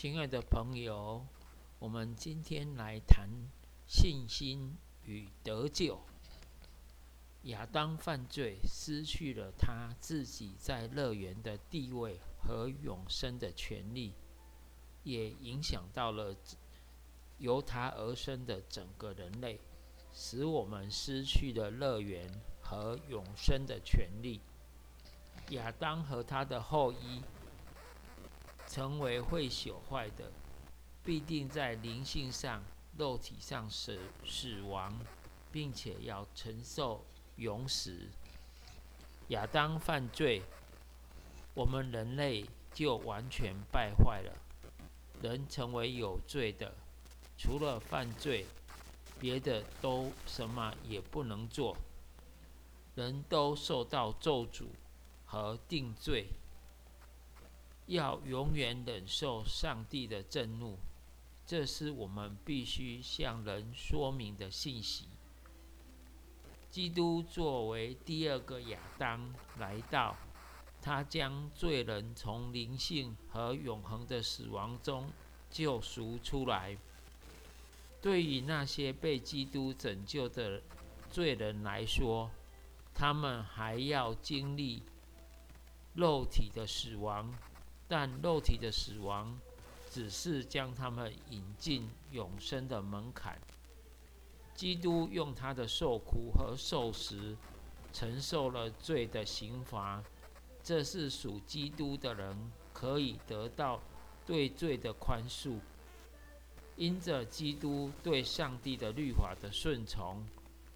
亲爱的朋友，我们今天来谈信心与得救。亚当犯罪，失去了他自己在乐园的地位和永生的权利，也影响到了由他而生的整个人类，使我们失去了乐园和永生的权利。亚当和他的后裔。成为会朽坏的，必定在灵性上、肉体上死死亡，并且要承受永死。亚当犯罪，我们人类就完全败坏了。人成为有罪的，除了犯罪，别的都什么也不能做。人都受到咒诅和定罪。要永远忍受上帝的震怒，这是我们必须向人说明的信息。基督作为第二个亚当来到，他将罪人从灵性和永恒的死亡中救赎出来。对于那些被基督拯救的罪人来说，他们还要经历肉体的死亡。但肉体的死亡，只是将他们引进永生的门槛。基督用他的受苦和受死，承受了罪的刑罚。这是属基督的人可以得到对罪的宽恕。因着基督对上帝的律法的顺从，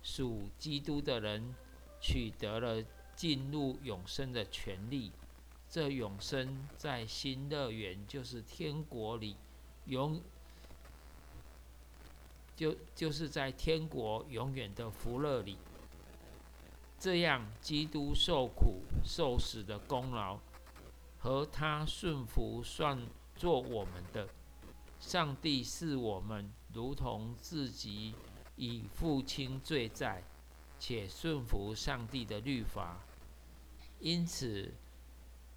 属基督的人取得了进入永生的权利。这永生在新乐园，就是天国里，永就就是在天国永远的福乐里。这样，基督受苦受死的功劳，和他顺服算作我们的。上帝视我们如同自己以父亲罪债，且顺服上帝的律法，因此。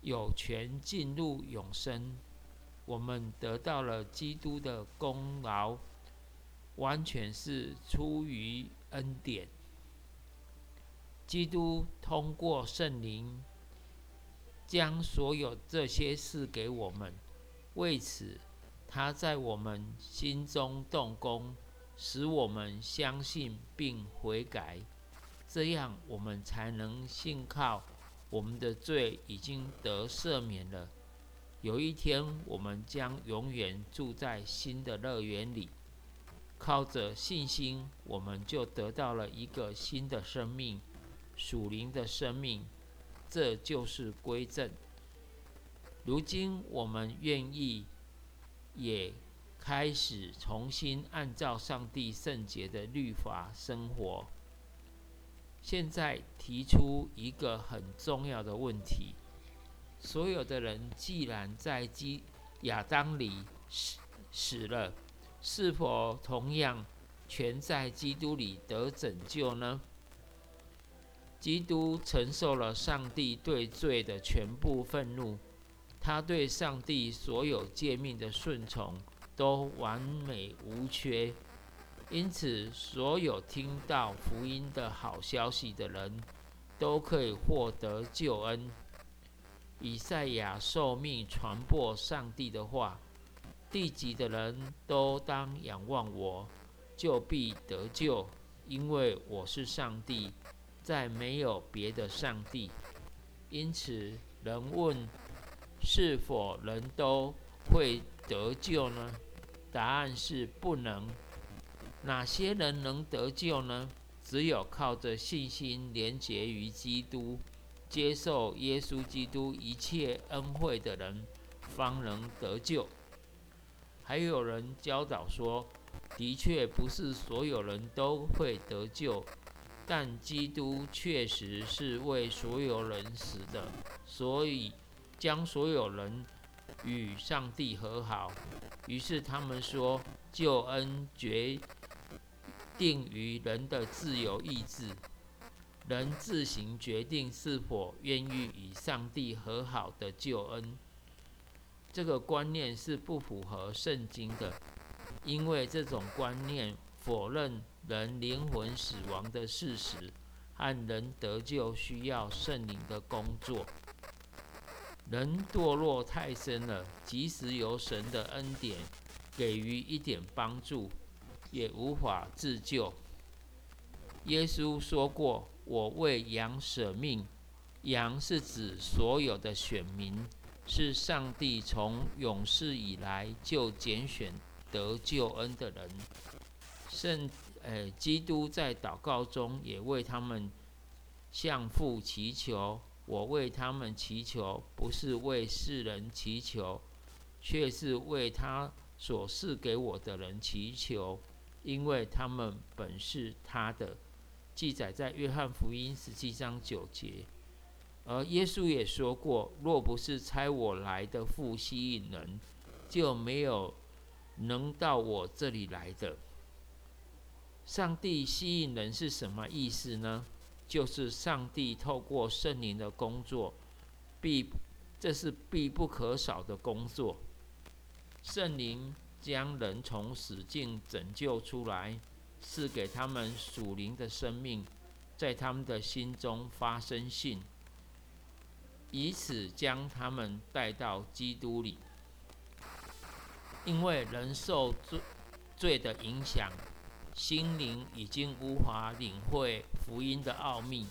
有权进入永生，我们得到了基督的功劳，完全是出于恩典。基督通过圣灵，将所有这些事给我们，为此他在我们心中动工，使我们相信并悔改，这样我们才能信靠。我们的罪已经得赦免了。有一天，我们将永远住在新的乐园里。靠着信心，我们就得到了一个新的生命，属灵的生命。这就是归正。如今，我们愿意也开始重新按照上帝圣洁的律法生活。现在提出一个很重要的问题：所有的人既然在基亚当里死死了，是否同样全在基督里得拯救呢？基督承受了上帝对罪的全部愤怒，他对上帝所有诫命的顺从都完美无缺。因此，所有听到福音的好消息的人，都可以获得救恩。以赛亚受命传播上帝的话，地级的人都当仰望我，就必得救，因为我是上帝，再没有别的上帝。因此，人问是否人都会得救呢？答案是不能。哪些人能得救呢？只有靠着信心连结于基督，接受耶稣基督一切恩惠的人，方能得救。还有人教导说，的确不是所有人都会得救，但基督确实是为所有人死的，所以将所有人与上帝和好。于是他们说，救恩绝。定于人的自由意志，人自行决定是否愿意与上帝和好的救恩。这个观念是不符合圣经的，因为这种观念否认人灵魂死亡的事实和人得救需要圣灵的工作。人堕落太深了，即使有神的恩典给予一点帮助，也无法自救。耶稣说过：“我为羊舍命。”羊是指所有的选民，是上帝从永世以来就拣选得救恩的人。圣，呃，基督在祷告中也为他们向父祈求。我为他们祈求，不是为世人祈求，却是为他所赐给我的人祈求，因为他们本是他的。记载在约翰福音十七章九节。而耶稣也说过：“若不是差我来的父吸引人，就没有能到我这里来的。”上帝吸引人是什么意思呢？就是上帝透过圣灵的工作，必这是必不可少的工作。圣灵将人从死境拯救出来，赐给他们属灵的生命，在他们的心中发生信，以此将他们带到基督里。因为人受罪罪的影响。心灵已经无法领会福音的奥秘，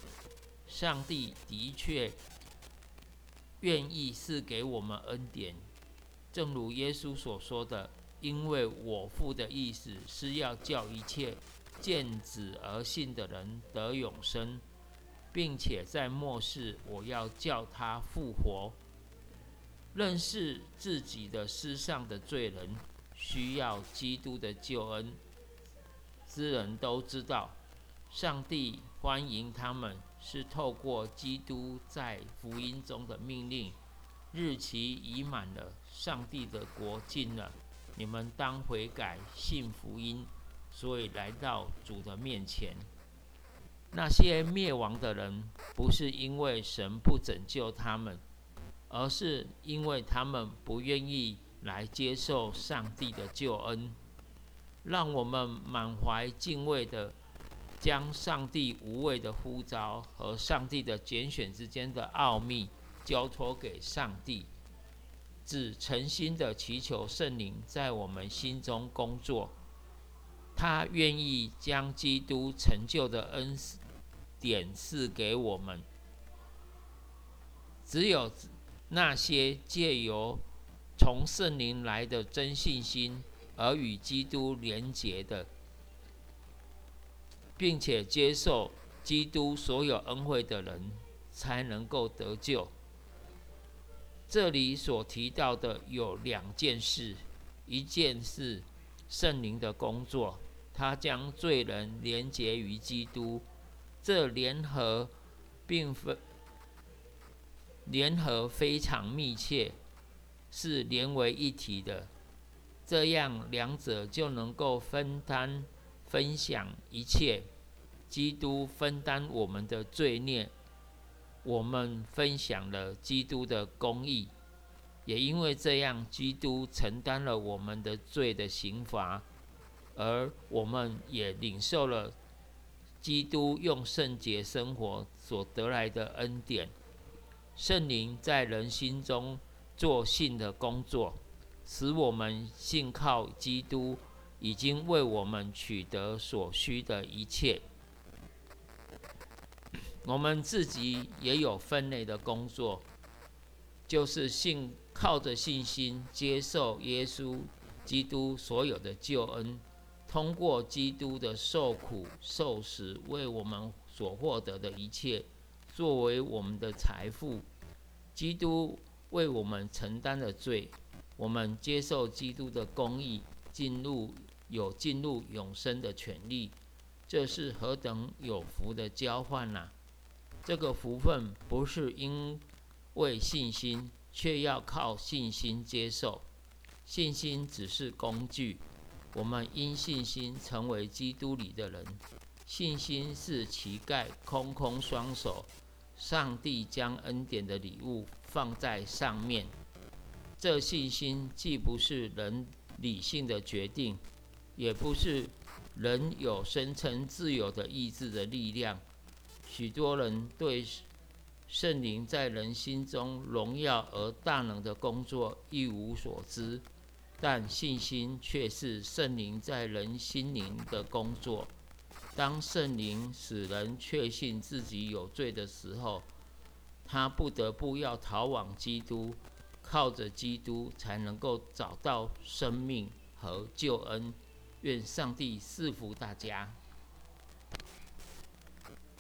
上帝的确愿意赐给我们恩典，正如耶稣所说的：“因为我父的意思是要叫一切见子而信的人得永生，并且在末世我要叫他复活。”认识自己的世上的罪人，需要基督的救恩。之人都知道，上帝欢迎他们，是透过基督在福音中的命令。日期已满了，上帝的国近了，你们当悔改，信福音，所以来到主的面前。那些灭亡的人，不是因为神不拯救他们，而是因为他们不愿意来接受上帝的救恩。让我们满怀敬畏的，将上帝无畏的呼召和上帝的拣选之间的奥秘交托给上帝，只诚心的祈求圣灵在我们心中工作。他愿意将基督成就的恩典赐给我们。只有那些借由从圣灵来的真信心。而与基督连结的，并且接受基督所有恩惠的人，才能够得救。这里所提到的有两件事：一件是圣灵的工作，他将罪人连结于基督，这联合并非联合非常密切，是连为一体的。这样，两者就能够分担、分享一切。基督分担我们的罪孽，我们分享了基督的公义。也因为这样，基督承担了我们的罪的刑罚，而我们也领受了基督用圣洁生活所得来的恩典。圣灵在人心中做信的工作。使我们信靠基督，已经为我们取得所需的一切。我们自己也有分内的工作，就是信靠着信心接受耶稣基督所有的救恩，通过基督的受苦受死，为我们所获得的一切作为我们的财富。基督为我们承担的罪。我们接受基督的公义，进入有进入永生的权利，这是何等有福的交换呐！这个福分不是因为信心，却要靠信心接受。信心只是工具，我们因信心成为基督里的人。信心是乞丐空空双手，上帝将恩典的礼物放在上面。这信心既不是人理性的决定，也不是人有声称自由的意志的力量。许多人对圣灵在人心中荣耀而大能的工作一无所知，但信心却是圣灵在人心灵的工作。当圣灵使人确信自己有罪的时候，他不得不要逃往基督，靠着基督才能够找到生命和救恩。愿上帝赐福大家。